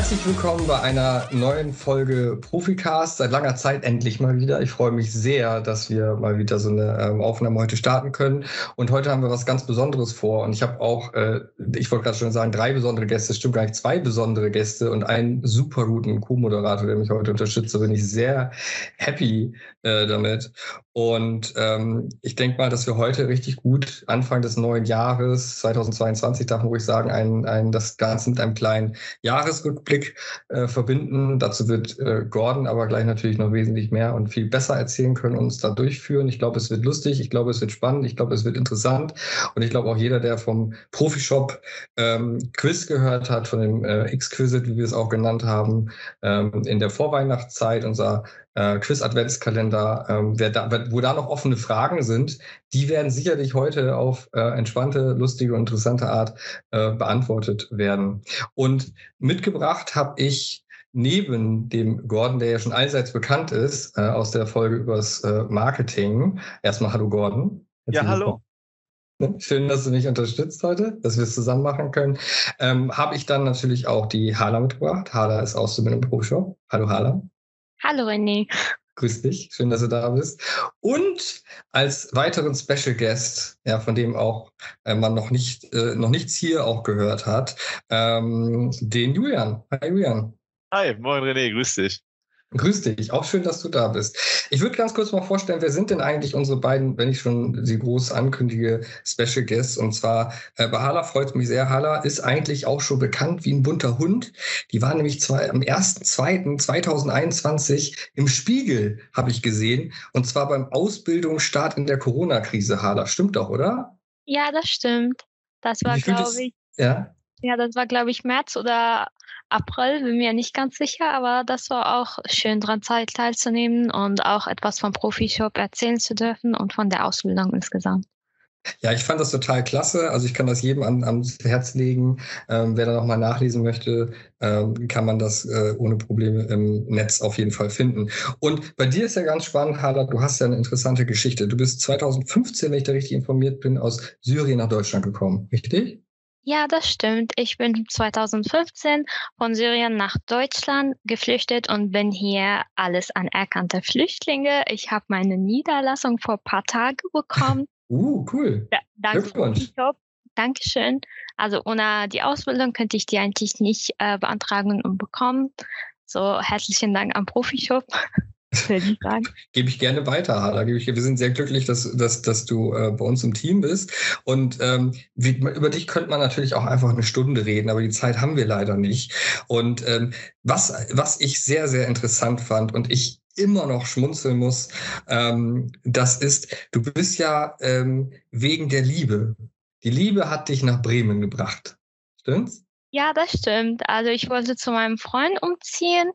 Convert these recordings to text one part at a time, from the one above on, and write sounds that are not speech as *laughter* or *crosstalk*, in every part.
Herzlich willkommen bei einer neuen Folge Proficast. Seit langer Zeit endlich mal wieder. Ich freue mich sehr, dass wir mal wieder so eine ähm, Aufnahme heute starten können. Und heute haben wir was ganz Besonderes vor. Und ich habe auch, äh, ich wollte gerade schon sagen, drei besondere Gäste, stimmt gar nicht, zwei besondere Gäste und einen super guten Co-Moderator, der mich heute unterstützt. Da bin ich sehr happy äh, damit. Und ähm, ich denke mal, dass wir heute richtig gut Anfang des neuen Jahres 2022, darf man ruhig sagen, ein, ein, das Ganze mit einem kleinen Jahresrückblick äh, verbinden. Dazu wird äh, Gordon aber gleich natürlich noch wesentlich mehr und viel besser erzählen können und uns da durchführen. Ich glaube, es wird lustig, ich glaube, es wird spannend, ich glaube, es wird interessant. Und ich glaube auch jeder, der vom Profishop ähm, Quiz gehört hat, von dem äh, X-Quiz, wie wir es auch genannt haben, ähm, in der Vorweihnachtszeit, unser äh, Quiz-Adventskalender, ähm, da, wo da noch offene Fragen sind, die werden sicherlich heute auf äh, entspannte, lustige und interessante Art äh, beantwortet werden. Und mitgebracht habe ich neben dem Gordon, der ja schon allseits bekannt ist, äh, aus der Folge übers äh, Marketing. Erstmal hallo Gordon. ja, hallo. Ne? Schön, dass du mich unterstützt heute, dass wir es zusammen machen können. Ähm, Habe ich dann natürlich auch die Hala mitgebracht. Hala ist Auszubildende im Pro-Shop. Hallo Hala. Hallo René. Grüß dich, schön, dass du da bist. Und als weiteren Special Guest, ja, von dem auch äh, man noch nicht äh, noch nichts hier auch gehört hat, ähm, den Julian. Hi Julian. Hi, moin René, grüß dich. Grüß dich, auch schön, dass du da bist. Ich würde ganz kurz mal vorstellen, wer sind denn eigentlich unsere beiden, wenn ich schon sie groß ankündige, Special Guests? Und zwar äh, bei Hala freut mich sehr. Hala ist eigentlich auch schon bekannt wie ein bunter Hund. Die war nämlich zwei, am 1.2.2021 im Spiegel, habe ich gesehen. Und zwar beim Ausbildungsstart in der Corona-Krise, Hala. Stimmt doch, oder? Ja, das stimmt. Das war, glaube ich. Ja? Ja, das war, glaube ich, März oder April, bin mir nicht ganz sicher, aber das war auch schön dran Zeit teilzunehmen und auch etwas vom Profishop erzählen zu dürfen und von der Ausbildung insgesamt. Ja, ich fand das total klasse. Also ich kann das jedem an, ans Herz legen. Ähm, wer da nochmal nachlesen möchte, ähm, kann man das äh, ohne Probleme im Netz auf jeden Fall finden. Und bei dir ist ja ganz spannend, Hala, du hast ja eine interessante Geschichte. Du bist 2015, wenn ich da richtig informiert bin, aus Syrien nach Deutschland gekommen, richtig? Ja, das stimmt. Ich bin 2015 von Syrien nach Deutschland geflüchtet und bin hier alles anerkannte Flüchtlinge. Ich habe meine Niederlassung vor ein paar Tagen bekommen. *laughs* Uh, cool. Ja, danke. Glückwunsch. Dankeschön. Also ohne die Ausbildung könnte ich die eigentlich nicht äh, beantragen und bekommen. So herzlichen Dank am Profishop. *laughs* *laughs* Gebe ich gerne weiter, Hala. Wir sind sehr glücklich, dass, dass, dass du äh, bei uns im Team bist. Und ähm, wie, über dich könnte man natürlich auch einfach eine Stunde reden, aber die Zeit haben wir leider nicht. Und ähm, was, was ich sehr, sehr interessant fand und ich immer noch schmunzeln muss, ähm, das ist, du bist ja ähm, wegen der Liebe. Die Liebe hat dich nach Bremen gebracht. Stimmt's? Ja, das stimmt. Also ich wollte zu meinem Freund umziehen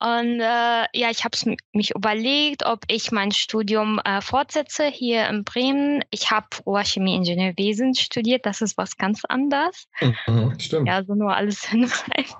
und äh, ja, ich habe mich überlegt, ob ich mein Studium äh, fortsetze hier in Bremen. Ich habe Rohrchemie-Ingenieurwesen studiert, das ist was ganz anderes. Mhm, stimmt. Ja, so nur alles *laughs* hinreicht.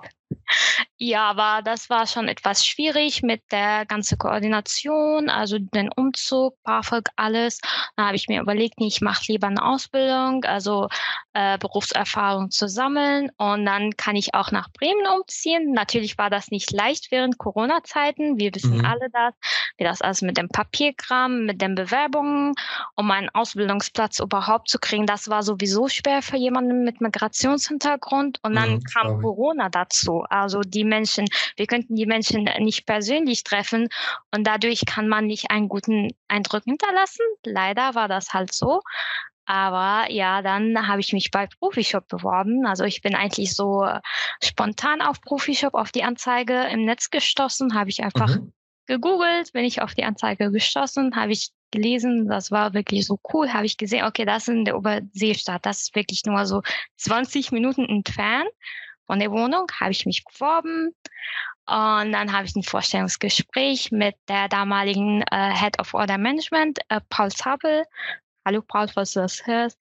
Ja, aber das war schon etwas schwierig mit der ganzen Koordination, also den Umzug, BAföG, alles. Da habe ich mir überlegt, nee, ich mache lieber eine Ausbildung, also äh, Berufserfahrung zu sammeln und dann kann ich auch nach Bremen umziehen. Natürlich war das nicht leicht während Corona-Zeiten. Wir wissen mhm. alle das, wie das alles mit dem Papierkram, mit den Bewerbungen, um einen Ausbildungsplatz überhaupt zu kriegen. Das war sowieso schwer für jemanden mit Migrationshintergrund und dann mhm, kam Corona dazu. Also die Menschen, wir könnten die Menschen nicht persönlich treffen und dadurch kann man nicht einen guten Eindruck hinterlassen. Leider war das halt so. Aber ja, dann habe ich mich bei Profishop beworben. Also ich bin eigentlich so spontan auf Profishop auf die Anzeige im Netz gestoßen, habe ich einfach mhm. gegoogelt, bin ich auf die Anzeige gestoßen, habe ich gelesen, das war wirklich so cool, habe ich gesehen, okay, das ist in der Oberseestadt, das ist wirklich nur so 20 Minuten entfernt von der Wohnung, habe ich mich beworben und dann habe ich ein Vorstellungsgespräch mit der damaligen äh, Head of Order Management, äh, Paul Zabel. Hallo Paul, falls du das hörst,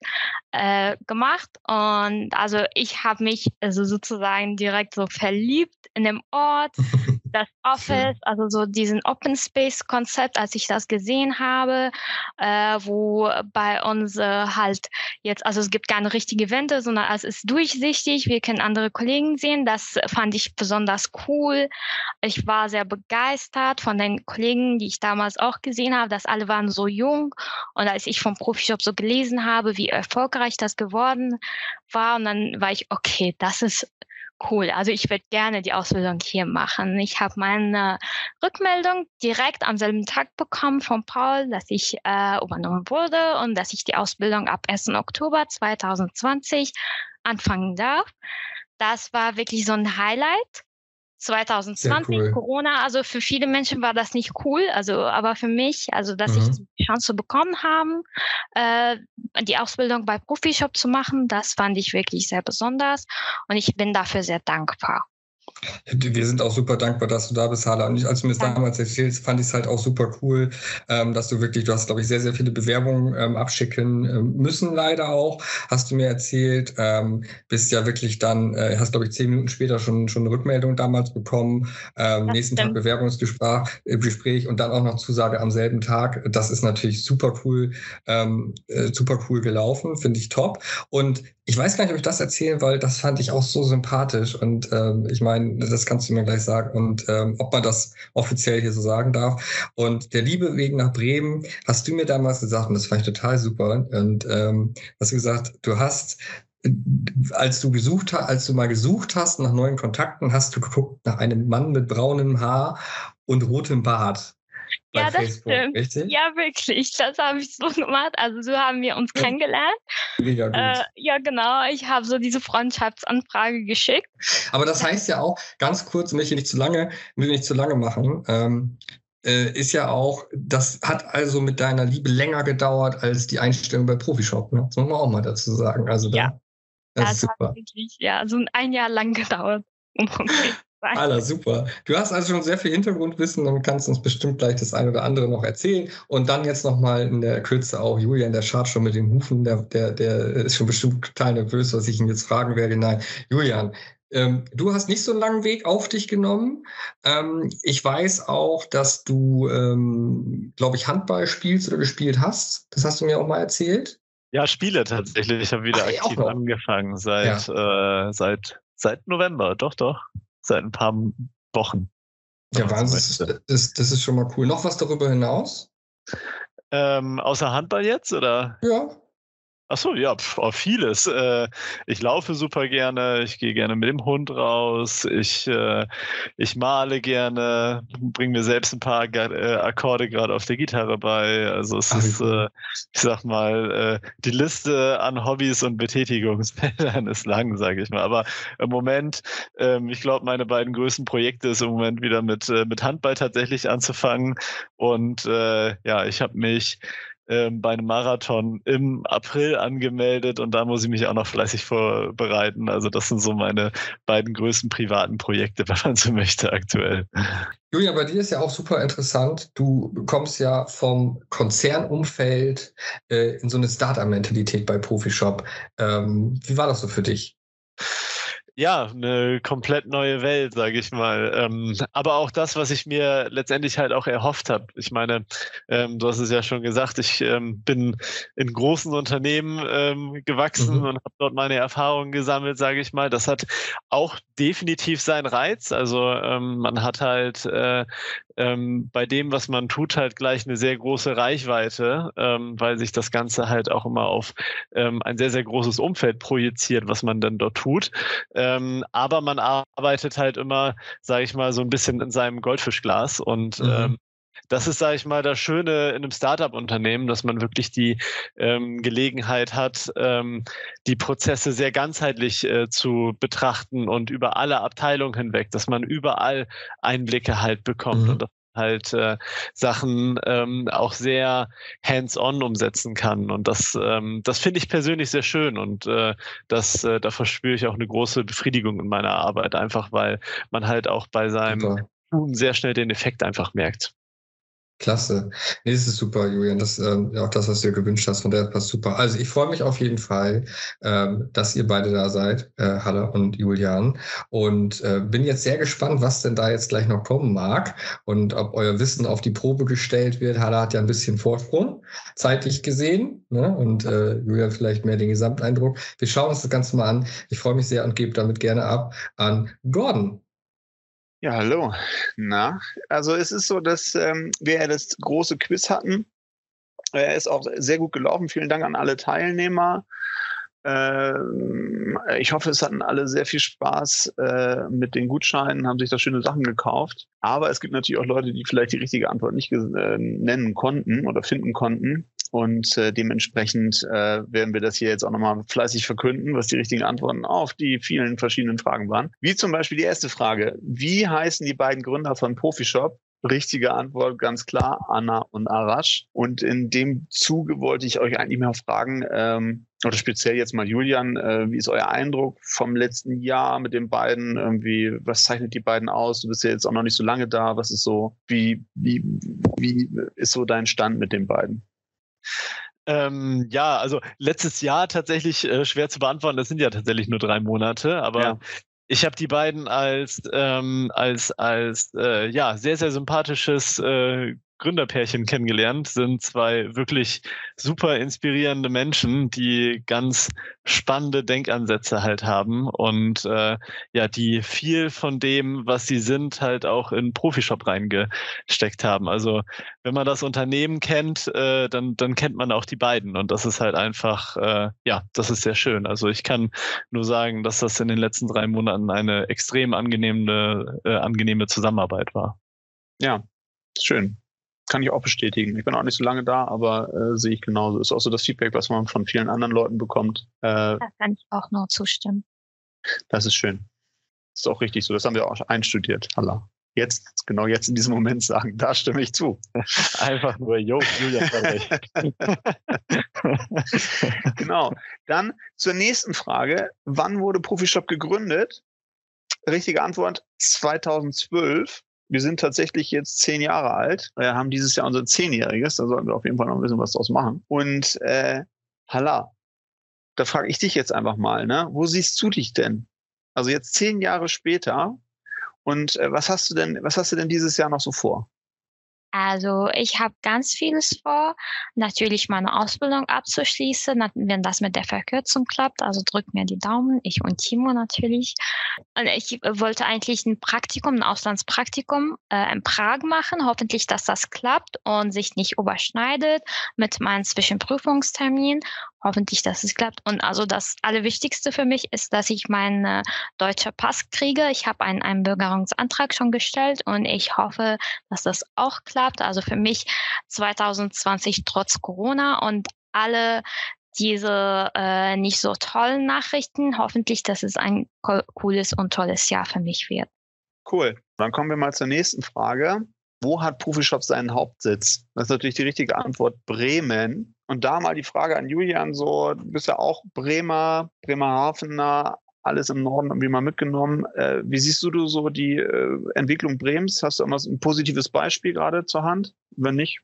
äh, gemacht. Und also ich habe mich also sozusagen direkt so verliebt in dem Ort. *laughs* das Office, also so diesen Open Space Konzept, als ich das gesehen habe, äh, wo bei uns äh, halt jetzt, also es gibt keine richtige Wände, sondern es ist durchsichtig. Wir können andere Kollegen sehen. Das fand ich besonders cool. Ich war sehr begeistert von den Kollegen, die ich damals auch gesehen habe, dass alle waren so jung. Und als ich vom Profishop so gelesen habe, wie erfolgreich das geworden war, und dann war ich, okay, das ist cool. Also ich würde gerne die Ausbildung hier machen. Ich habe meine Rückmeldung direkt am selben Tag bekommen von Paul, dass ich äh, übernommen wurde und dass ich die Ausbildung ab 1. Oktober 2020 anfangen darf. Das war wirklich so ein Highlight. 2020 cool. Corona, also für viele Menschen war das nicht cool, also aber für mich, also dass mhm. ich die Chance bekommen habe, äh, die Ausbildung bei Profishop zu machen, das fand ich wirklich sehr besonders und ich bin dafür sehr dankbar. Wir sind auch super dankbar, dass du da bist, Hala. Und ich, als du mir das damals erzählst, fand ich es halt auch super cool, ähm, dass du wirklich, du hast, glaube ich, sehr, sehr viele Bewerbungen ähm, abschicken ähm, müssen, leider auch. Hast du mir erzählt, ähm, bist ja wirklich dann, äh, hast, glaube ich, zehn Minuten später schon, schon eine Rückmeldung damals bekommen, ähm, nächsten stimmt. Tag Bewerbungsgespräch äh, Gespräch und dann auch noch Zusage am selben Tag. Das ist natürlich super cool, äh, super cool gelaufen, finde ich top. Und ich weiß gar nicht, ob ich das erzählen, weil das fand ich auch so sympathisch. Und ähm, ich meine, das kannst du mir gleich sagen. Und ähm, ob man das offiziell hier so sagen darf. Und der Liebe wegen nach Bremen hast du mir damals gesagt, und das fand ich total super. Und ähm, hast du gesagt, du hast als du gesucht hast, als du mal gesucht hast nach neuen Kontakten, hast du geguckt nach einem Mann mit braunem Haar und rotem Bart ja, das Facebook, stimmt. Richtig? Ja, wirklich. Das habe ich so *laughs* gemacht. Also so haben wir uns ja. kennengelernt. Mega gut. Äh, ja, genau. Ich habe so diese Freundschaftsanfrage geschickt. Aber das heißt ja auch, ganz kurz, möchte ich nicht zu lange, will nicht zu lange machen. Ähm, äh, ist ja auch, das hat also mit deiner Liebe länger gedauert als die Einstellung bei Profishop. Ne? Das muss man auch mal dazu sagen. Also ja, da, das, das ist super. wirklich, ja, so ein Jahr lang *laughs* gedauert. Um Alter, super. Du hast also schon sehr viel Hintergrundwissen und kannst uns bestimmt gleich das eine oder andere noch erzählen. Und dann jetzt nochmal in der Kürze auch Julian, der schaut schon mit den Hufen, der, der, der ist schon bestimmt total nervös, was ich ihn jetzt fragen werde. Nein, Julian, ähm, du hast nicht so einen langen Weg auf dich genommen. Ähm, ich weiß auch, dass du, ähm, glaube ich, Handball spielst oder gespielt hast. Das hast du mir auch mal erzählt. Ja, spiele tatsächlich. Ich habe wieder Ach, aktiv angefangen seit, ja. äh, seit, seit November. Doch, doch seit ein paar Wochen. Ja, Wahnsinn. Das, das, ist schon mal cool. Noch was darüber hinaus? Ähm, außer Handball jetzt, oder? Ja. Ach so, ja, pf, oh, vieles. Äh, ich laufe super gerne, ich gehe gerne mit dem Hund raus, ich, äh, ich male gerne, bringe mir selbst ein paar äh, Akkorde gerade auf der Gitarre bei. Also es Ach, ist, ich sag mal, die Liste an Hobbys und Betätigungsfeldern *laughs* ist lang, sage ich mal. Aber im Moment, ähm, ich glaube, meine beiden größten Projekte ist im Moment wieder mit, mit Handball tatsächlich anzufangen. Und ja, ich habe mich ähm, bei einem Marathon im April angemeldet und da muss ich mich auch noch fleißig vorbereiten. Also das sind so meine beiden größten privaten Projekte, *laughs* wenn man so möchte, aktuell. Julia, bei dir ist ja auch super interessant. Du kommst ja vom Konzernumfeld äh, in so eine Startup-Mentalität bei Profishop. Ähm, wie war das so für dich? Ja, eine komplett neue Welt, sage ich mal. Ähm, aber auch das, was ich mir letztendlich halt auch erhofft habe. Ich meine, ähm, du hast es ja schon gesagt, ich ähm, bin in großen Unternehmen ähm, gewachsen mhm. und habe dort meine Erfahrungen gesammelt, sage ich mal. Das hat auch definitiv seinen Reiz. Also ähm, man hat halt äh, ähm, bei dem, was man tut, halt gleich eine sehr große Reichweite, ähm, weil sich das Ganze halt auch immer auf ähm, ein sehr, sehr großes Umfeld projiziert, was man dann dort tut. Ähm, aber man arbeitet halt immer, sage ich mal, so ein bisschen in seinem Goldfischglas und mhm. Das ist, sage ich mal, das Schöne in einem Startup-Unternehmen, dass man wirklich die ähm, Gelegenheit hat, ähm, die Prozesse sehr ganzheitlich äh, zu betrachten und über alle Abteilungen hinweg, dass man überall Einblicke halt bekommt mhm. und dass halt äh, Sachen ähm, auch sehr hands-on umsetzen kann. Und das, ähm, das finde ich persönlich sehr schön und äh, das, äh, da verspüre ich auch eine große Befriedigung in meiner Arbeit, einfach weil man halt auch bei seinem Tun sehr schnell den Effekt einfach merkt. Klasse. Nee, das ist super, Julian. Das ähm, auch das, was du dir gewünscht hast. Von der passt super. Also ich freue mich auf jeden Fall, ähm, dass ihr beide da seid, äh, Halla und Julian. Und äh, bin jetzt sehr gespannt, was denn da jetzt gleich noch kommen mag und ob euer Wissen auf die Probe gestellt wird. Halla hat ja ein bisschen Vorsprung, zeitlich gesehen. Ne? Und äh, Julian vielleicht mehr den Gesamteindruck. Wir schauen uns das Ganze mal an. Ich freue mich sehr und gebe damit gerne ab an Gordon. Ja, hallo. Na, also es ist so, dass ähm, wir ja das große Quiz hatten. Er ist auch sehr gut gelaufen. Vielen Dank an alle Teilnehmer. Ähm, ich hoffe, es hatten alle sehr viel Spaß äh, mit den Gutscheinen, haben sich da schöne Sachen gekauft. Aber es gibt natürlich auch Leute, die vielleicht die richtige Antwort nicht äh, nennen konnten oder finden konnten. Und äh, dementsprechend äh, werden wir das hier jetzt auch nochmal fleißig verkünden, was die richtigen Antworten auf die vielen verschiedenen Fragen waren. Wie zum Beispiel die erste Frage. Wie heißen die beiden Gründer von Profishop? Richtige Antwort, ganz klar, Anna und Arash. Und in dem Zuge wollte ich euch eigentlich mal fragen, ähm, oder speziell jetzt mal Julian, äh, wie ist euer Eindruck vom letzten Jahr mit den beiden? Irgendwie, was zeichnet die beiden aus? Du bist ja jetzt auch noch nicht so lange da. Was ist so, wie, wie, wie ist so dein Stand mit den beiden? Ähm, ja, also letztes Jahr tatsächlich äh, schwer zu beantworten. Das sind ja tatsächlich nur drei Monate, aber ja. ich habe die beiden als ähm, als als äh, ja sehr sehr sympathisches äh, Gründerpärchen kennengelernt, sind zwei wirklich super inspirierende Menschen, die ganz spannende Denkansätze halt haben und äh, ja, die viel von dem, was sie sind, halt auch in Profishop reingesteckt haben. Also wenn man das Unternehmen kennt, äh, dann, dann kennt man auch die beiden und das ist halt einfach, äh, ja, das ist sehr schön. Also ich kann nur sagen, dass das in den letzten drei Monaten eine extrem angenehme, äh, angenehme Zusammenarbeit war. Ja, schön kann ich auch bestätigen. Ich bin auch nicht so lange da, aber äh, sehe ich genauso. Ist auch so das Feedback, was man von vielen anderen Leuten bekommt. Äh, da kann ich auch nur zustimmen. Das ist schön. Das ist auch richtig so. Das haben wir auch einstudiert, Allah. Jetzt, genau jetzt in diesem Moment sagen, da stimme ich zu. *laughs* Einfach nur, jo, Julia *laughs* genau. Dann zur nächsten Frage. Wann wurde Profishop gegründet? Richtige Antwort 2012 wir sind tatsächlich jetzt zehn Jahre alt. Wir haben dieses Jahr unser Zehnjähriges. Da sollten wir auf jeden Fall noch ein bisschen was draus machen. Und äh, Halla, da frage ich dich jetzt einfach mal, ne? Wo siehst du dich denn? Also jetzt zehn Jahre später. Und äh, was hast du denn, was hast du denn dieses Jahr noch so vor? Also ich habe ganz vieles vor, natürlich meine Ausbildung abzuschließen, wenn das mit der Verkürzung klappt. Also drückt mir die Daumen, ich und Timo natürlich. Und ich wollte eigentlich ein Praktikum, ein Auslandspraktikum äh, in Prag machen. Hoffentlich, dass das klappt und sich nicht überschneidet mit meinem Zwischenprüfungstermin hoffentlich, dass es klappt. Und also das Allerwichtigste für mich ist, dass ich meinen äh, deutschen Pass kriege. Ich habe einen Einbürgerungsantrag schon gestellt und ich hoffe, dass das auch klappt. Also für mich 2020 trotz Corona und alle diese äh, nicht so tollen Nachrichten. Hoffentlich, dass es ein cooles und tolles Jahr für mich wird. Cool. Dann kommen wir mal zur nächsten Frage. Wo hat Profishop seinen Hauptsitz? Das ist natürlich die richtige Antwort Bremen. Und da mal die Frage an Julian, so, du bist ja auch Bremer, Bremerhavener, alles im Norden irgendwie mal mitgenommen. Äh, wie siehst du so die äh, Entwicklung Bremens? Hast du irgendwas, ein positives Beispiel gerade zur Hand? Wenn nicht,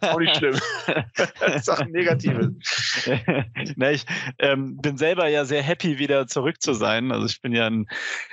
auch nicht schlimm. *laughs* Sachen Negative. *laughs* Na, ich ähm, bin selber ja sehr happy, wieder zurück zu sein. Also ich bin ja in,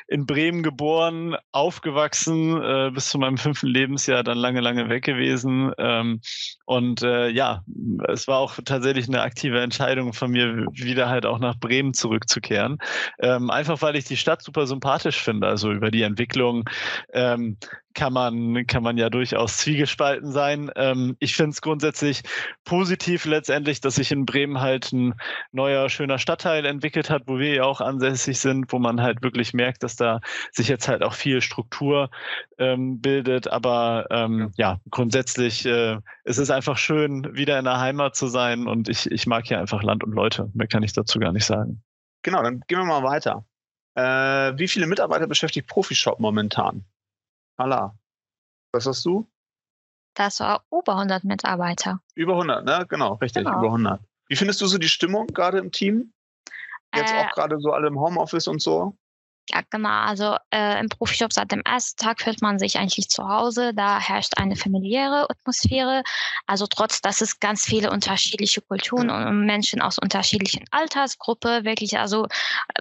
in Bremen geboren, aufgewachsen, äh, bis zu meinem fünften Lebensjahr dann lange, lange weg gewesen. Ähm, und äh, ja, es war auch tatsächlich eine aktive Entscheidung von mir, wieder halt auch nach Bremen zurückzukehren. Ähm, einfach weil ich die Stadt super sympathisch finde. Also über die Entwicklung ähm, kann man, kann man ja durchaus zwiegespalten sein. Ähm, ich finde es grundsätzlich positiv letztendlich, dass sich in Bremen halt ein neuer, schöner Stadtteil entwickelt hat, wo wir ja auch ansässig sind, wo man halt wirklich merkt, dass da sich jetzt halt auch viel Struktur ähm, bildet. Aber ähm, ja. ja. grundsätzlich äh, es ist einfach schön, wieder in der Heimat zu sein und ich, ich mag hier einfach Land und Leute. Mehr kann ich dazu gar nicht sagen. Genau, dann gehen wir mal weiter. Äh, wie viele Mitarbeiter beschäftigt Profishop momentan? Allah. Was hast du? Das war über 100 Mitarbeiter. Über 100, ne? Genau, richtig, genau. über 100. Wie findest du so die Stimmung gerade im Team? Jetzt äh, auch gerade so alle im Homeoffice und so? Ja, genau. Also äh, im Profijob seit dem ersten Tag fühlt man sich eigentlich zu Hause. Da herrscht eine familiäre Atmosphäre. Also trotz, dass es ganz viele unterschiedliche Kulturen und Menschen aus unterschiedlichen Altersgruppen wirklich, also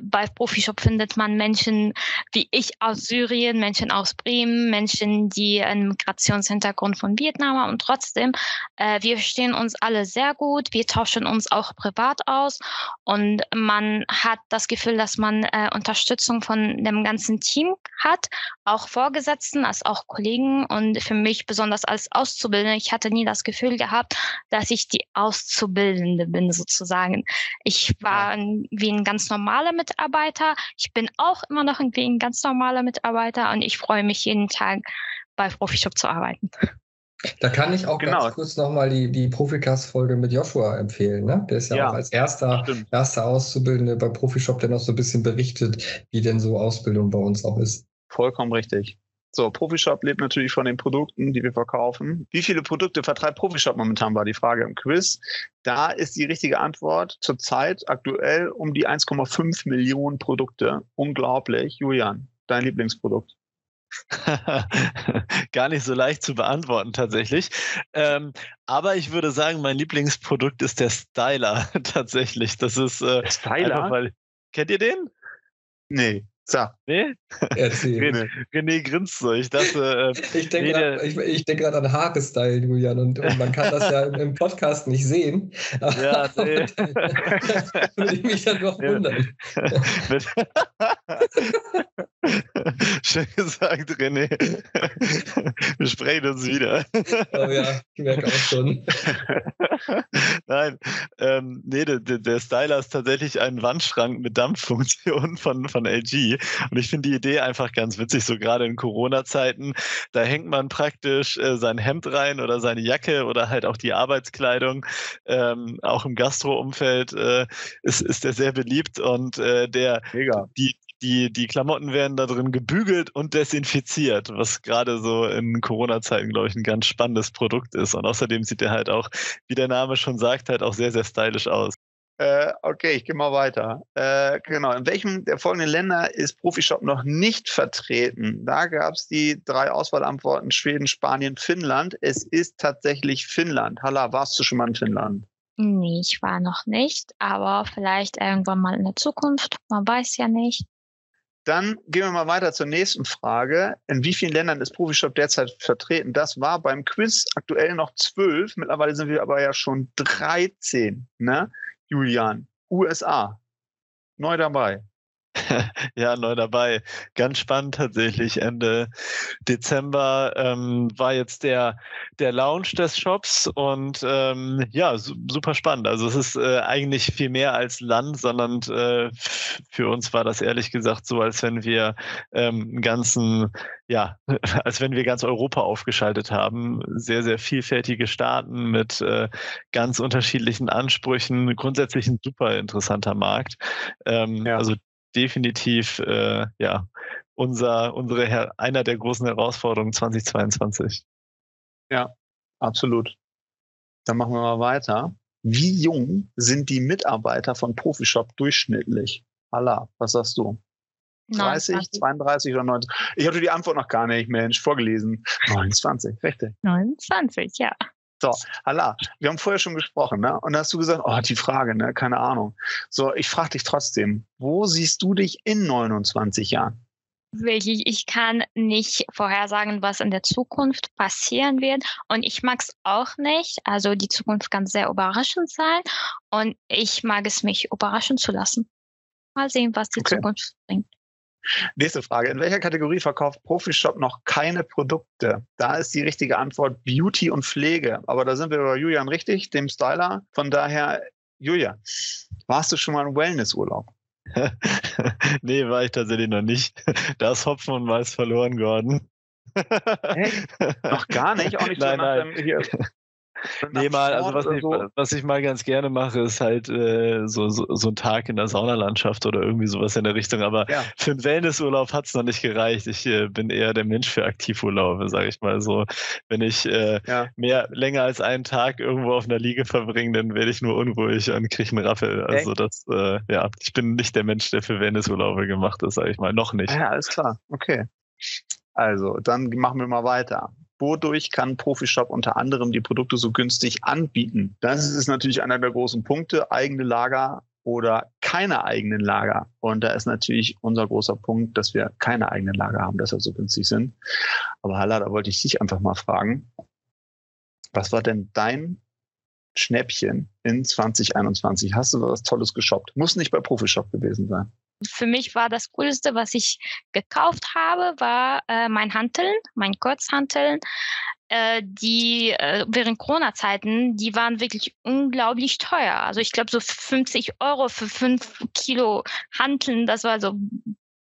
bei Profijob findet man Menschen wie ich aus Syrien, Menschen aus Bremen, Menschen, die einen Migrationshintergrund von Vietnam haben und trotzdem, äh, wir verstehen uns alle sehr gut. Wir tauschen uns auch privat aus und man hat das Gefühl, dass man äh, Unterstützung von von dem ganzen Team hat, auch Vorgesetzten als auch Kollegen und für mich besonders als Auszubildende. Ich hatte nie das Gefühl gehabt, dass ich die Auszubildende bin sozusagen. Ich war wie ein ganz normaler Mitarbeiter. Ich bin auch immer noch irgendwie ein ganz normaler Mitarbeiter und ich freue mich jeden Tag bei Profishop zu arbeiten. Da kann ich auch genau. ganz kurz nochmal die, die Proficast-Folge mit Joshua empfehlen. Ne? Der ist ja, ja auch als erster, erster Auszubildende bei Profishop, der noch so ein bisschen berichtet, wie denn so Ausbildung bei uns auch ist. Vollkommen richtig. So, Profishop lebt natürlich von den Produkten, die wir verkaufen. Wie viele Produkte vertreibt Profishop momentan, war die Frage im Quiz. Da ist die richtige Antwort zurzeit aktuell um die 1,5 Millionen Produkte. Unglaublich. Julian, dein Lieblingsprodukt? *laughs* Gar nicht so leicht zu beantworten tatsächlich. Ähm, aber ich würde sagen, mein Lieblingsprodukt ist der Styler *laughs* tatsächlich. Das ist äh, Styler. Einfach, weil, kennt ihr den? Nee. So. Nee? *laughs* René, René grinst so. Ich dachte. Äh, ich denke gerade ich, ich denk an Haare-Style, Julian, und, und, man kann das ja im, Podcast nicht sehen. Ja, *laughs* nee. würde ich mich dann noch wundern. *laughs* Schön gesagt, René. Wir sprechen uns wieder. Oh ja, ich merke auch schon. Nein, ähm, nee, der, der Styler ist tatsächlich ein Wandschrank mit Dampffunktion von, von LG. Und ich finde die Idee einfach ganz witzig, so gerade in Corona-Zeiten. Da hängt man praktisch äh, sein Hemd rein oder seine Jacke oder halt auch die Arbeitskleidung. Ähm, auch im Gastro-Umfeld äh, ist, ist der sehr beliebt und äh, der, Mega. die, die, die Klamotten werden da drin gebügelt und desinfiziert, was gerade so in Corona-Zeiten, glaube ich, ein ganz spannendes Produkt ist. Und außerdem sieht er halt auch, wie der Name schon sagt, halt auch sehr, sehr stylisch aus. Äh, okay, ich gehe mal weiter. Äh, genau. In welchem der folgenden Länder ist Profishop noch nicht vertreten? Da gab es die drei Auswahlantworten: Schweden, Spanien, Finnland. Es ist tatsächlich Finnland. Halla, warst du schon mal in Finnland? Nee, ich war noch nicht, aber vielleicht irgendwann mal in der Zukunft. Man weiß ja nicht. Dann gehen wir mal weiter zur nächsten Frage. In wie vielen Ländern ist Profishop derzeit vertreten? Das war beim Quiz aktuell noch zwölf. Mittlerweile sind wir aber ja schon 13. Ne? Julian, USA, neu dabei. *laughs* ja, neu dabei. Ganz spannend tatsächlich. Ende Dezember ähm, war jetzt der, der Launch des Shops und ähm, ja, su super spannend. Also es ist äh, eigentlich viel mehr als Land, sondern äh, für uns war das ehrlich gesagt so, als wenn wir ähm, einen ganzen, ja, *laughs* als wenn wir ganz Europa aufgeschaltet haben. Sehr, sehr vielfältige Staaten mit äh, ganz unterschiedlichen Ansprüchen. Grundsätzlich ein super interessanter Markt. Ähm, ja. Also definitiv äh, ja, unser, unsere, einer der großen Herausforderungen 2022. Ja, absolut. Dann machen wir mal weiter. Wie jung sind die Mitarbeiter von Profishop durchschnittlich? Allah, was sagst du? 30, 29. 32 oder 19? Ich hatte die Antwort noch gar nicht, Mensch, vorgelesen. 29, richtig. 29, ja. So, Allah, wir haben vorher schon gesprochen, ne? Und da hast du gesagt, oh, die Frage, ne? Keine Ahnung. So, ich frage dich trotzdem, wo siehst du dich in 29 Jahren? Wirklich, ich kann nicht vorhersagen, was in der Zukunft passieren wird. Und ich mag es auch nicht. Also die Zukunft kann sehr überraschend sein. Und ich mag es, mich überraschen zu lassen. Mal sehen, was die okay. Zukunft bringt. Nächste Frage. In welcher Kategorie verkauft Profishop noch keine Produkte? Da ist die richtige Antwort Beauty und Pflege. Aber da sind wir bei Julian richtig, dem Styler. Von daher, Julia, warst du schon mal im Wellnessurlaub? *laughs* nee, war ich tatsächlich noch nicht. Da ist Hopfen und Mais verloren geworden. Noch gar nicht? Auch nicht *laughs* nein, nein. Hier. Nee, mal, also was ich, so? was ich mal ganz gerne mache, ist halt äh, so, so, so ein Tag in der Saunalandschaft oder irgendwie sowas in der Richtung. Aber ja. für einen Wellnessurlaub hat es noch nicht gereicht. Ich äh, bin eher der Mensch für Aktivurlaube, sage ich mal so. Wenn ich äh, ja. mehr länger als einen Tag irgendwo auf einer Liege verbringe, dann werde ich nur unruhig und kriege einen Raffel. Also Echt? das, äh, ja, ich bin nicht der Mensch, der für Wellnessurlaube gemacht ist, sage ich mal. Noch nicht. Ja, alles klar. Okay. Also, dann machen wir mal weiter. Wodurch kann Profishop unter anderem die Produkte so günstig anbieten? Das ist natürlich einer der großen Punkte. Eigene Lager oder keine eigenen Lager. Und da ist natürlich unser großer Punkt, dass wir keine eigenen Lager haben, dass wir so günstig sind. Aber Halla, da wollte ich dich einfach mal fragen. Was war denn dein Schnäppchen in 2021? Hast du was Tolles geshoppt? Muss nicht bei Profishop gewesen sein für mich war das Coolste, was ich gekauft habe, war äh, mein Hanteln, mein Kurzhanteln. Äh, die äh, während Corona-Zeiten, die waren wirklich unglaublich teuer. Also ich glaube so 50 Euro für fünf Kilo Hanteln, das war so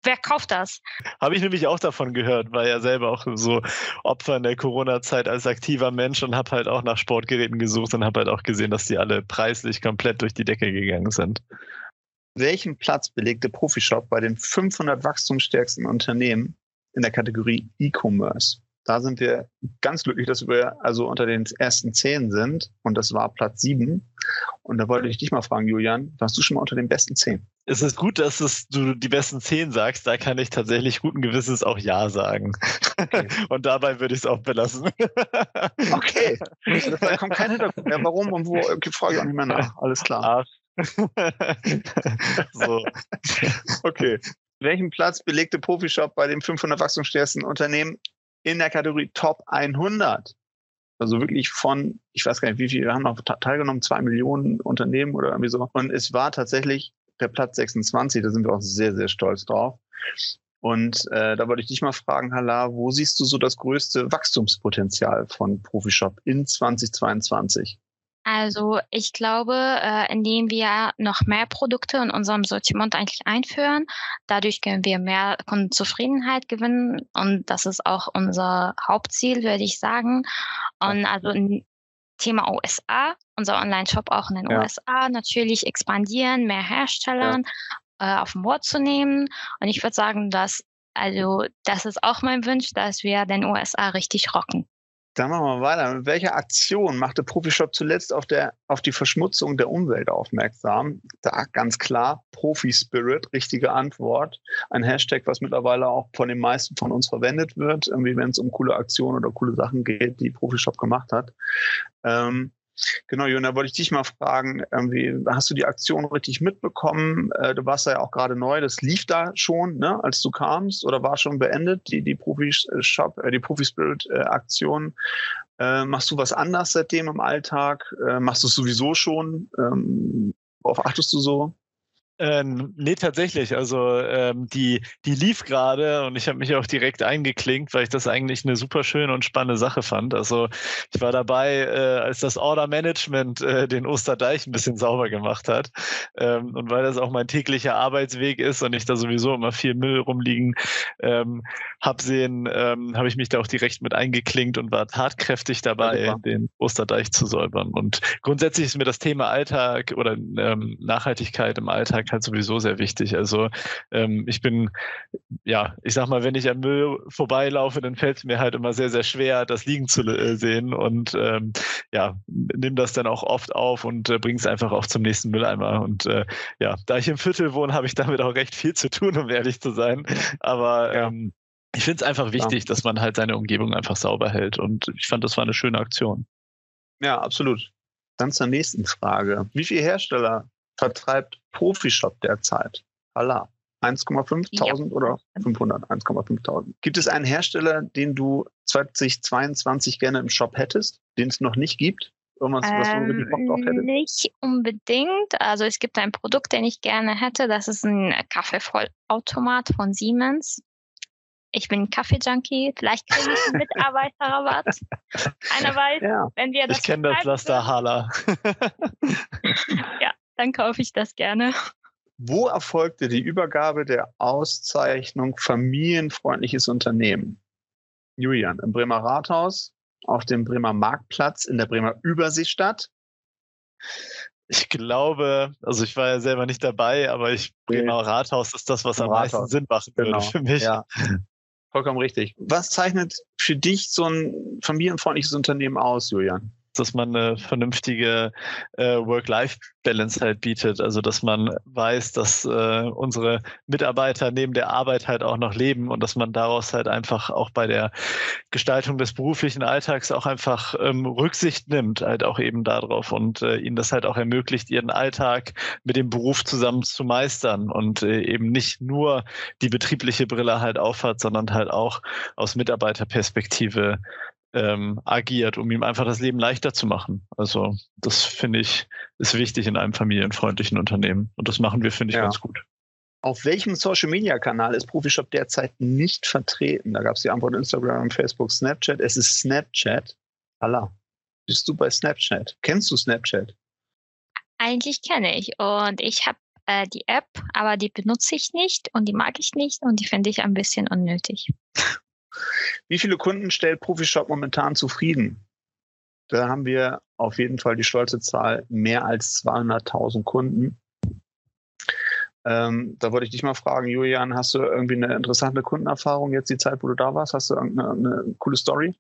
Wer kauft das? Habe ich nämlich auch davon gehört, war ja selber auch so Opfer in der Corona-Zeit als aktiver Mensch und habe halt auch nach Sportgeräten gesucht und habe halt auch gesehen, dass die alle preislich komplett durch die Decke gegangen sind welchen Platz belegte Profishop bei den 500 wachstumsstärksten Unternehmen in der Kategorie E-Commerce? Da sind wir ganz glücklich, dass wir also unter den ersten zehn sind. Und das war Platz sieben. Und da wollte ich dich mal fragen, Julian, warst du schon mal unter den besten zehn? Es ist gut, dass es, du die besten zehn sagst. Da kann ich tatsächlich guten Gewissens auch Ja sagen. Okay. *laughs* Und dabei würde ich es auch belassen. okay. *laughs* Da kommt kein Hintergrund mehr. Warum und wo? Okay, frage ich auch nicht mehr nach. Alles klar. Ach, *laughs* so. Okay. Welchen Platz belegte Profishop bei den 500 wachstumsstärksten Unternehmen in der Kategorie Top 100? Also wirklich von, ich weiß gar nicht, wie viele, haben noch teilgenommen, zwei Millionen Unternehmen oder irgendwie so. Und es war tatsächlich der Platz 26, da sind wir auch sehr, sehr stolz drauf. Und äh, da wollte ich dich mal fragen, Hala, wo siehst du so das größte Wachstumspotenzial von Profishop in 2022? Also ich glaube, äh, indem wir noch mehr Produkte in unserem Sortiment eigentlich einführen, dadurch können wir mehr Kundenzufriedenheit gewinnen und das ist auch unser Hauptziel, würde ich sagen. Und also ein Thema USA, unser Online-Shop auch in den ja. USA natürlich expandieren, mehr Herstellern ja. äh, auf dem Wort zu nehmen. Und ich würde sagen, dass also das ist auch mein Wunsch, dass wir den USA richtig rocken. Dann machen wir weiter. Mit welcher Aktion machte Profishop zuletzt auf, der, auf die Verschmutzung der Umwelt aufmerksam? Da ganz klar Profi-Spirit, richtige Antwort. Ein Hashtag, was mittlerweile auch von den meisten von uns verwendet wird, irgendwie wenn es um coole Aktionen oder coole Sachen geht, die Profishop gemacht hat. Ähm, Genau, da wollte ich dich mal fragen, hast du die Aktion richtig mitbekommen? Äh, du warst ja auch gerade neu, das lief da schon, ne, als du kamst oder war schon beendet, die, die Profi-Shop, äh, die Profi-Spirit-Aktion? Äh, machst du was anders seitdem im Alltag? Machst du es sowieso schon? Ähm, worauf achtest du so? Ähm, nee, tatsächlich. Also ähm, die, die lief gerade und ich habe mich auch direkt eingeklinkt, weil ich das eigentlich eine super schöne und spannende Sache fand. Also ich war dabei, äh, als das Order Management äh, den Osterdeich ein bisschen sauber gemacht hat. Ähm, und weil das auch mein täglicher Arbeitsweg ist und ich da sowieso immer viel Müll rumliegen ähm, hab sehen, ähm, habe ich mich da auch direkt mit eingeklinkt und war tatkräftig dabei, ja, den Osterdeich zu säubern. Und grundsätzlich ist mir das Thema Alltag oder ähm, Nachhaltigkeit im Alltag halt sowieso sehr wichtig. Also ähm, ich bin, ja, ich sag mal, wenn ich am Müll vorbeilaufe, dann fällt es mir halt immer sehr, sehr schwer, das liegen zu äh, sehen und ähm, ja, nimm das dann auch oft auf und äh, bring es einfach auch zum nächsten Mülleimer. Und äh, ja, da ich im Viertel wohne, habe ich damit auch recht viel zu tun, um ehrlich zu sein. Aber ja. ähm, ich finde es einfach wichtig, ja. dass man halt seine Umgebung einfach sauber hält. Und ich fand, das war eine schöne Aktion. Ja, absolut. Dann zur nächsten Frage. Wie viele Hersteller vertreibt Profishop derzeit? Allah. 1,5 ja. oder 500? 1,5 Gibt es einen Hersteller, den du 2022 gerne im Shop hättest, den es noch nicht gibt? Irgendwas, was du wirklich Bock drauf hättest? Nicht unbedingt. Also es gibt ein Produkt, den ich gerne hätte. Das ist ein Kaffeevollautomat von Siemens. Ich bin Kaffee-Junkie. Vielleicht kriege ich einen *laughs* Mitarbeiterrabatt. Einer weiß, ja. wenn wir das. Ich kenne das Laster Hala. *laughs* ja dann kaufe ich das gerne. Wo erfolgte die Übergabe der Auszeichnung Familienfreundliches Unternehmen? Julian, im Bremer Rathaus, auf dem Bremer Marktplatz in der Bremer Überseestadt? Ich glaube, also ich war ja selber nicht dabei, aber ich genau Rathaus ist das, was am Rathaus. meisten Sinn machen würde genau. für mich. Ja. Vollkommen richtig. Was zeichnet für dich so ein familienfreundliches Unternehmen aus, Julian? Dass man eine vernünftige äh, Work-Life-Balance halt bietet. Also dass man weiß, dass äh, unsere Mitarbeiter neben der Arbeit halt auch noch leben und dass man daraus halt einfach auch bei der Gestaltung des beruflichen Alltags auch einfach ähm, Rücksicht nimmt, halt auch eben darauf und äh, ihnen das halt auch ermöglicht, ihren Alltag mit dem Beruf zusammen zu meistern und äh, eben nicht nur die betriebliche Brille halt aufhat, sondern halt auch aus Mitarbeiterperspektive ähm, agiert, um ihm einfach das Leben leichter zu machen. Also das finde ich ist wichtig in einem familienfreundlichen Unternehmen und das machen wir, finde ich, ja. ganz gut. Auf welchem Social-Media-Kanal ist Profishop derzeit nicht vertreten? Da gab es die Antwort Instagram, Facebook, Snapchat. Es ist Snapchat. Allah, bist du bei Snapchat? Kennst du Snapchat? Eigentlich kenne ich und ich habe äh, die App, aber die benutze ich nicht und die mag ich nicht und die finde ich ein bisschen unnötig. *laughs* Wie viele Kunden stellt Profishop momentan zufrieden? Da haben wir auf jeden Fall die stolze Zahl mehr als 200.000 Kunden. Ähm, da wollte ich dich mal fragen, Julian, hast du irgendwie eine interessante Kundenerfahrung jetzt die Zeit, wo du da warst? Hast du irgendeine eine coole Story?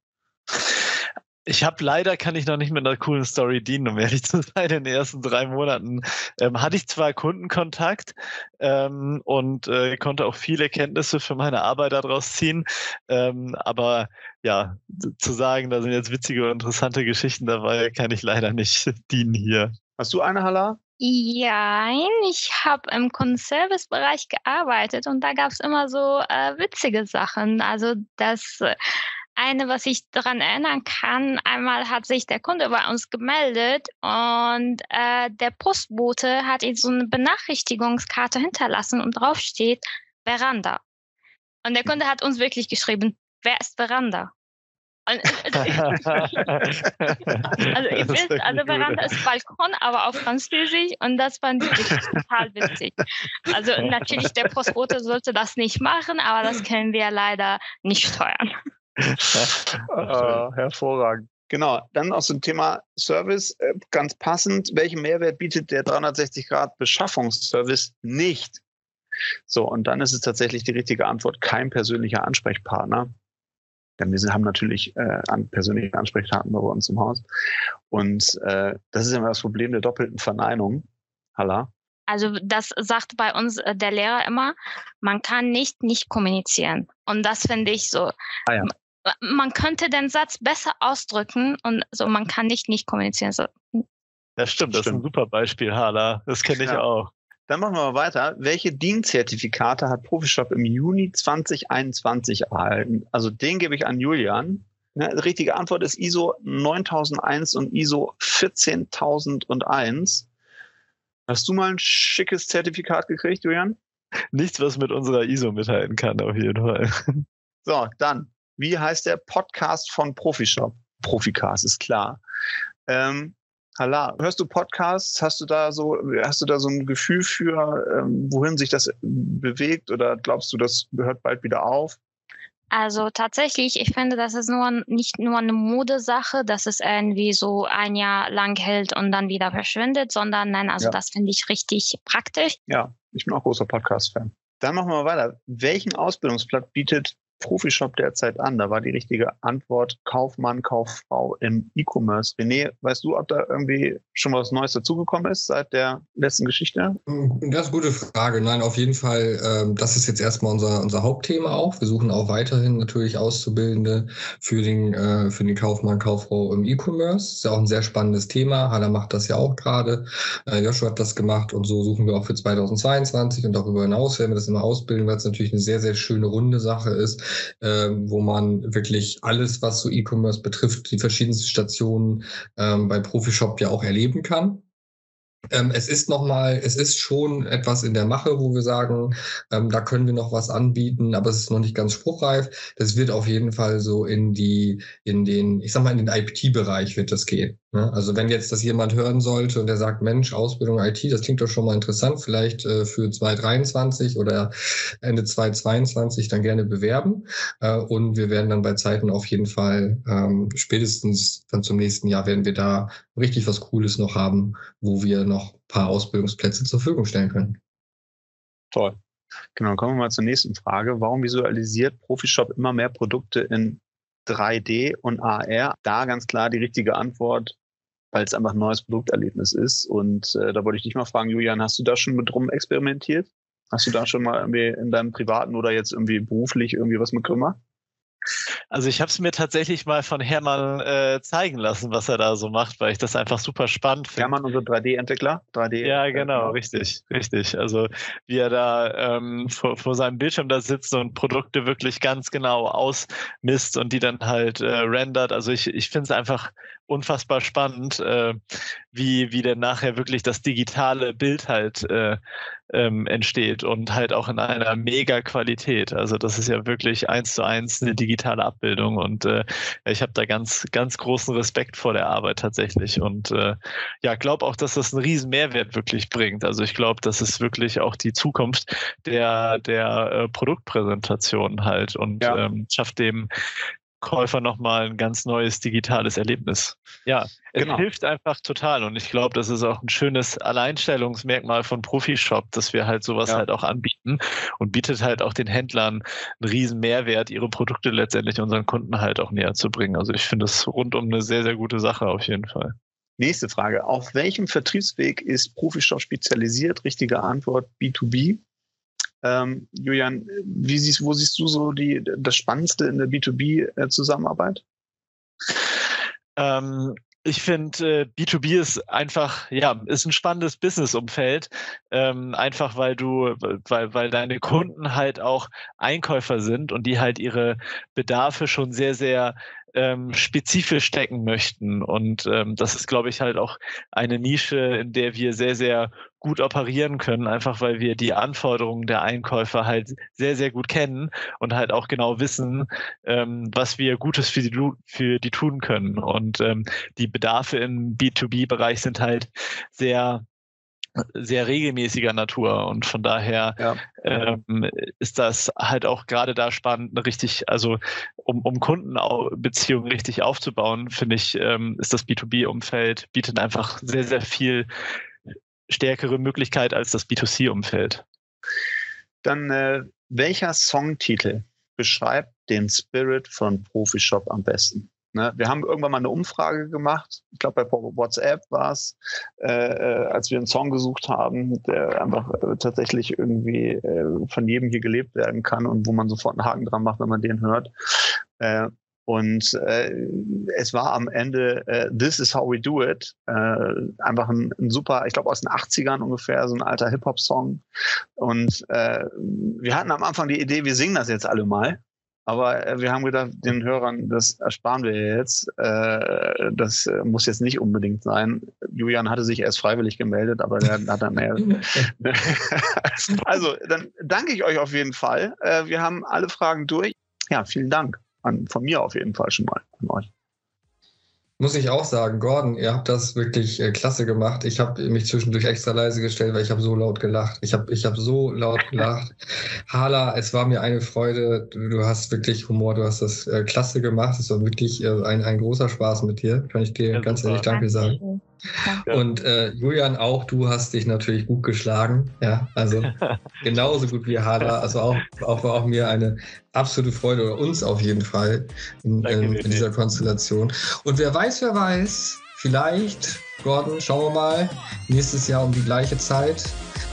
Ich habe leider kann ich noch nicht mit einer coolen Story dienen, um ehrlich *laughs* zu sein. In den ersten drei Monaten ähm, hatte ich zwar Kundenkontakt ähm, und äh, konnte auch viele Kenntnisse für meine Arbeit daraus ziehen, ähm, aber ja, zu sagen, da sind jetzt witzige und interessante Geschichten dabei, kann ich leider nicht *laughs* dienen hier. Hast du eine, Hala? Ja, ich habe im Kundenservice-Bereich gearbeitet und da gab es immer so äh, witzige Sachen. Also das äh, eine, was ich daran erinnern kann, einmal hat sich der Kunde bei uns gemeldet und äh, der Postbote hat ihm so eine Benachrichtigungskarte hinterlassen und drauf steht Veranda. Und der Kunde hat uns wirklich geschrieben, wer ist Veranda? Also ihr wisst, also Veranda ist Balkon, aber auf Französisch und das fand ich total witzig. Also natürlich, der Postbote sollte das nicht machen, aber das können wir leider nicht steuern *laughs* äh, hervorragend. Genau, dann aus dem Thema Service äh, ganz passend. Welchen Mehrwert bietet der 360-Grad-Beschaffungsservice nicht? So, und dann ist es tatsächlich die richtige Antwort, kein persönlicher Ansprechpartner. Denn wir haben natürlich äh, an persönliche Ansprechpartner bei uns im Haus. Und äh, das ist immer das Problem der doppelten Verneinung. Halla. Also das sagt bei uns äh, der Lehrer immer, man kann nicht nicht kommunizieren. Und das finde ich so. Ah ja man könnte den Satz besser ausdrücken und so, man kann nicht nicht kommunizieren. So. Ja, stimmt, das stimmt. ist ein super Beispiel, Hala. Das kenne ich ja. auch. Dann machen wir mal weiter. Welche DIN-Zertifikate hat Profishop im Juni 2021 erhalten? Also den gebe ich an Julian. Ja, die richtige Antwort ist ISO 9001 und ISO 14001. Hast du mal ein schickes Zertifikat gekriegt, Julian? Nichts, was mit unserer ISO mithalten kann, auf jeden Fall. So, dann wie heißt der Podcast von Profishop? Proficast ist klar. Ähm, Hala, hörst du Podcasts? Hast du da so, hast du da so ein Gefühl für, ähm, wohin sich das bewegt oder glaubst du, das hört bald wieder auf? Also tatsächlich, ich finde, das ist nur nicht nur eine Modesache, dass es irgendwie so ein Jahr lang hält und dann wieder verschwindet, sondern nein, also ja. das finde ich richtig praktisch. Ja, ich bin auch großer Podcast-Fan. Dann machen wir weiter. Welchen Ausbildungsplatz bietet Profishop derzeit an? Da war die richtige Antwort Kaufmann, Kauffrau im E-Commerce. René, weißt du, ob da irgendwie schon was Neues dazugekommen ist seit der letzten Geschichte? Das ist eine gute Frage. Nein, auf jeden Fall, ähm, das ist jetzt erstmal unser, unser Hauptthema auch. Wir suchen auch weiterhin natürlich Auszubildende für den, äh, für den Kaufmann, Kauffrau im E-Commerce. Ist ja auch ein sehr spannendes Thema. Hanna macht das ja auch gerade. Äh, Joshua hat das gemacht und so suchen wir auch für 2022 und darüber hinaus werden wir das immer ausbilden, weil es natürlich eine sehr, sehr schöne runde Sache ist ähm, wo man wirklich alles, was so E-Commerce betrifft, die verschiedensten Stationen ähm, bei Profishop ja auch erleben kann. Ähm, es ist nochmal, es ist schon etwas in der Mache, wo wir sagen, ähm, da können wir noch was anbieten, aber es ist noch nicht ganz spruchreif. Das wird auf jeden Fall so in die, in den, ich sag mal, in den IPT-Bereich wird das gehen. Ne? Also wenn jetzt das jemand hören sollte und der sagt, Mensch, Ausbildung IT, das klingt doch schon mal interessant, vielleicht äh, für 2023 oder Ende 2022 dann gerne bewerben. Äh, und wir werden dann bei Zeiten auf jeden Fall ähm, spätestens dann zum nächsten Jahr werden wir da richtig was Cooles noch haben, wo wir noch ein paar Ausbildungsplätze zur Verfügung stellen können. Toll. Genau, kommen wir mal zur nächsten Frage. Warum visualisiert Profishop immer mehr Produkte in 3D und AR? Da ganz klar die richtige Antwort, weil es einfach ein neues Produkterlebnis ist. Und äh, da wollte ich dich mal fragen, Julian, hast du da schon mit rum experimentiert? Hast du da schon mal irgendwie in deinem privaten oder jetzt irgendwie beruflich irgendwie was mit gemacht? Also ich habe es mir tatsächlich mal von Hermann äh, zeigen lassen, was er da so macht, weil ich das einfach super spannend finde. Hermann, unser 3D-Entwickler? 3D ja, genau, richtig, richtig. Also wie er da ähm, vor, vor seinem Bildschirm da sitzt und Produkte wirklich ganz genau ausmisst und die dann halt äh, rendert. Also ich, ich finde es einfach unfassbar spannend, äh, wie, wie denn nachher wirklich das digitale Bild halt äh, ähm, entsteht und halt auch in einer mega Qualität. Also das ist ja wirklich eins zu eins eine digitale Abbildung und äh, ich habe da ganz, ganz großen Respekt vor der Arbeit tatsächlich und äh, ja, glaube auch, dass das einen riesen Mehrwert wirklich bringt. Also ich glaube, das ist wirklich auch die Zukunft der, der äh, Produktpräsentation halt und ja. ähm, schafft dem Käufer nochmal ein ganz neues digitales Erlebnis. Ja, es genau. hilft einfach total und ich glaube, das ist auch ein schönes Alleinstellungsmerkmal von Profishop, dass wir halt sowas ja. halt auch anbieten und bietet halt auch den Händlern einen riesen Mehrwert, ihre Produkte letztendlich unseren Kunden halt auch näher zu bringen. Also ich finde es rundum eine sehr, sehr gute Sache auf jeden Fall. Nächste Frage. Auf welchem Vertriebsweg ist Profishop spezialisiert? Richtige Antwort B2B. Ähm, Julian, wie siehst, wo siehst du so die, das Spannendste in der B2B-Zusammenarbeit? Ähm, ich finde, äh, B2B ist einfach, ja, ist ein spannendes Businessumfeld. Ähm, einfach weil du, weil, weil deine Kunden halt auch Einkäufer sind und die halt ihre Bedarfe schon sehr, sehr ähm, spezifisch stecken möchten. Und ähm, das ist, glaube ich, halt auch eine Nische, in der wir sehr, sehr gut operieren können, einfach weil wir die Anforderungen der Einkäufer halt sehr, sehr gut kennen und halt auch genau wissen, ähm, was wir Gutes für die, für die tun können. Und ähm, die Bedarfe im B2B-Bereich sind halt sehr sehr regelmäßiger Natur und von daher ja. ähm, ist das halt auch gerade da spannend, richtig, also um, um Kundenbeziehungen richtig aufzubauen, finde ich, ähm, ist das B2B-Umfeld bietet einfach sehr, sehr viel stärkere Möglichkeit als das B2C-Umfeld. Dann äh, welcher Songtitel beschreibt den Spirit von Profishop am besten? Ne? Wir haben irgendwann mal eine Umfrage gemacht, ich glaube bei WhatsApp war es, äh, äh, als wir einen Song gesucht haben, der einfach äh, tatsächlich irgendwie äh, von jedem hier gelebt werden kann und wo man sofort einen Haken dran macht, wenn man den hört. Äh, und äh, es war am Ende This is how we do it. Einfach ein, ein super, ich glaube aus den 80ern ungefähr, so ein alter Hip-Hop-Song. Und wir hatten am Anfang die Idee, wir singen das jetzt alle mal. Aber äh, wir haben gedacht, den Hörern, das ersparen wir jetzt. Äh, das äh, muss jetzt nicht unbedingt sein. Julian hatte sich erst freiwillig gemeldet, aber der hat dann mehr. *laughs* also, dann danke ich euch auf jeden Fall. Wir haben alle Fragen durch. Ja, vielen Dank. An, von mir auf jeden Fall schon mal an euch muss ich auch sagen, Gordon, ihr habt das wirklich äh, klasse gemacht. Ich habe mich zwischendurch extra leise gestellt, weil ich habe so laut gelacht. Ich habe ich hab so laut gelacht. *laughs* Hala, es war mir eine Freude. Du, du hast wirklich Humor, du hast das äh, klasse gemacht. Es war wirklich äh, ein, ein großer Spaß mit dir. Kann ich dir ja, ganz ehrlich Danke sagen. Und äh, Julian, auch du hast dich natürlich gut geschlagen. Ja, also *laughs* genauso gut wie Hala. Also auch, auch war auch mir eine absolute Freude oder uns auf jeden Fall in, in, in dieser Konstellation. Und wer weiß, wer weiß, vielleicht, Gordon, schauen wir mal, nächstes Jahr um die gleiche Zeit.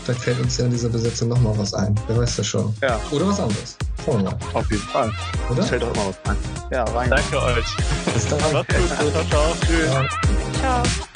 Vielleicht fällt uns ja in dieser Besetzung nochmal was ein. Wer weiß das schon. Ja. Oder was anderes. Schauen wir mal. Auf jeden Fall. Oder? Es fällt auch immer was ein. Ja, rein. Danke euch. Bis dann. Macht's gut. ciao, ciao. Tschüss. ciao. ciao.